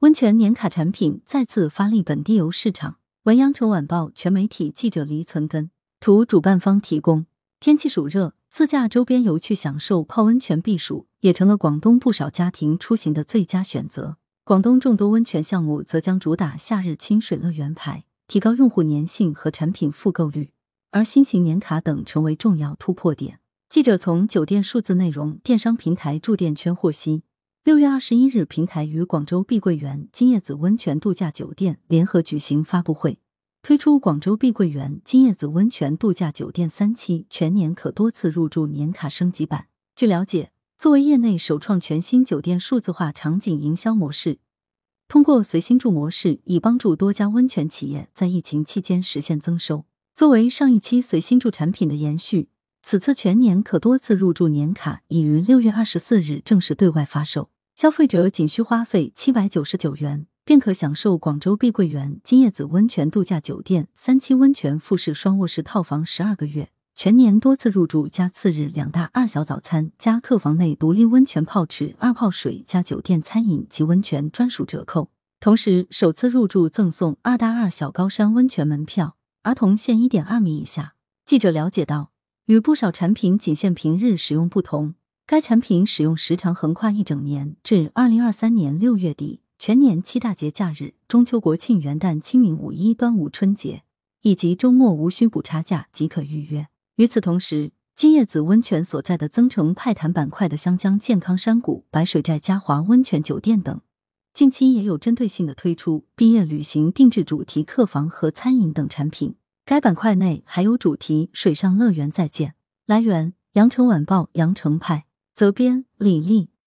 温泉年卡产品再次发力本地游市场。文阳城晚报全媒体记者黎存根图，主办方提供。天气暑热，自驾周边游去享受泡温泉避暑，也成了广东不少家庭出行的最佳选择。广东众多温泉项目则将主打夏日清水乐园牌，提高用户粘性和产品复购率，而新型年卡等成为重要突破点。记者从酒店数字内容电商平台住店圈获悉，六月二十一日，平台与广州碧桂园金叶子温泉度假酒店联合举行发布会，推出广州碧桂园金叶子温泉度假酒店三期全年可多次入住年卡升级版。据了解，作为业内首创全新酒店数字化场景营销模式，通过随心住模式，以帮助多家温泉企业在疫情期间实现增收。作为上一期随心住产品的延续。此次全年可多次入住年卡已于六月二十四日正式对外发售，消费者仅需花费七百九十九元，便可享受广州碧桂园金叶子温泉度假酒店三期温泉复式双卧室套房十二个月，全年多次入住加次日两大二小早餐加客房内独立温泉泡池二泡水加酒店餐饮及温泉专属折扣，同时首次入住赠送二大二小高山温泉门票，儿童限一点二米以下。记者了解到。与不少产品仅限平日使用不同，该产品使用时长横跨一整年，至二零二三年六月底，全年七大节假日、中秋、国庆、元旦、清明、五一、端午、春节以及周末无需补差价即可预约。与此同时，金叶子温泉所在的增城派潭板块的湘江健康山谷、白水寨嘉华温泉酒店等，近期也有针对性的推出毕业旅行定制主题客房和餐饮等产品。该板块内还有主题水上乐园再见。来源：羊城晚报羊城派，责编：李丽。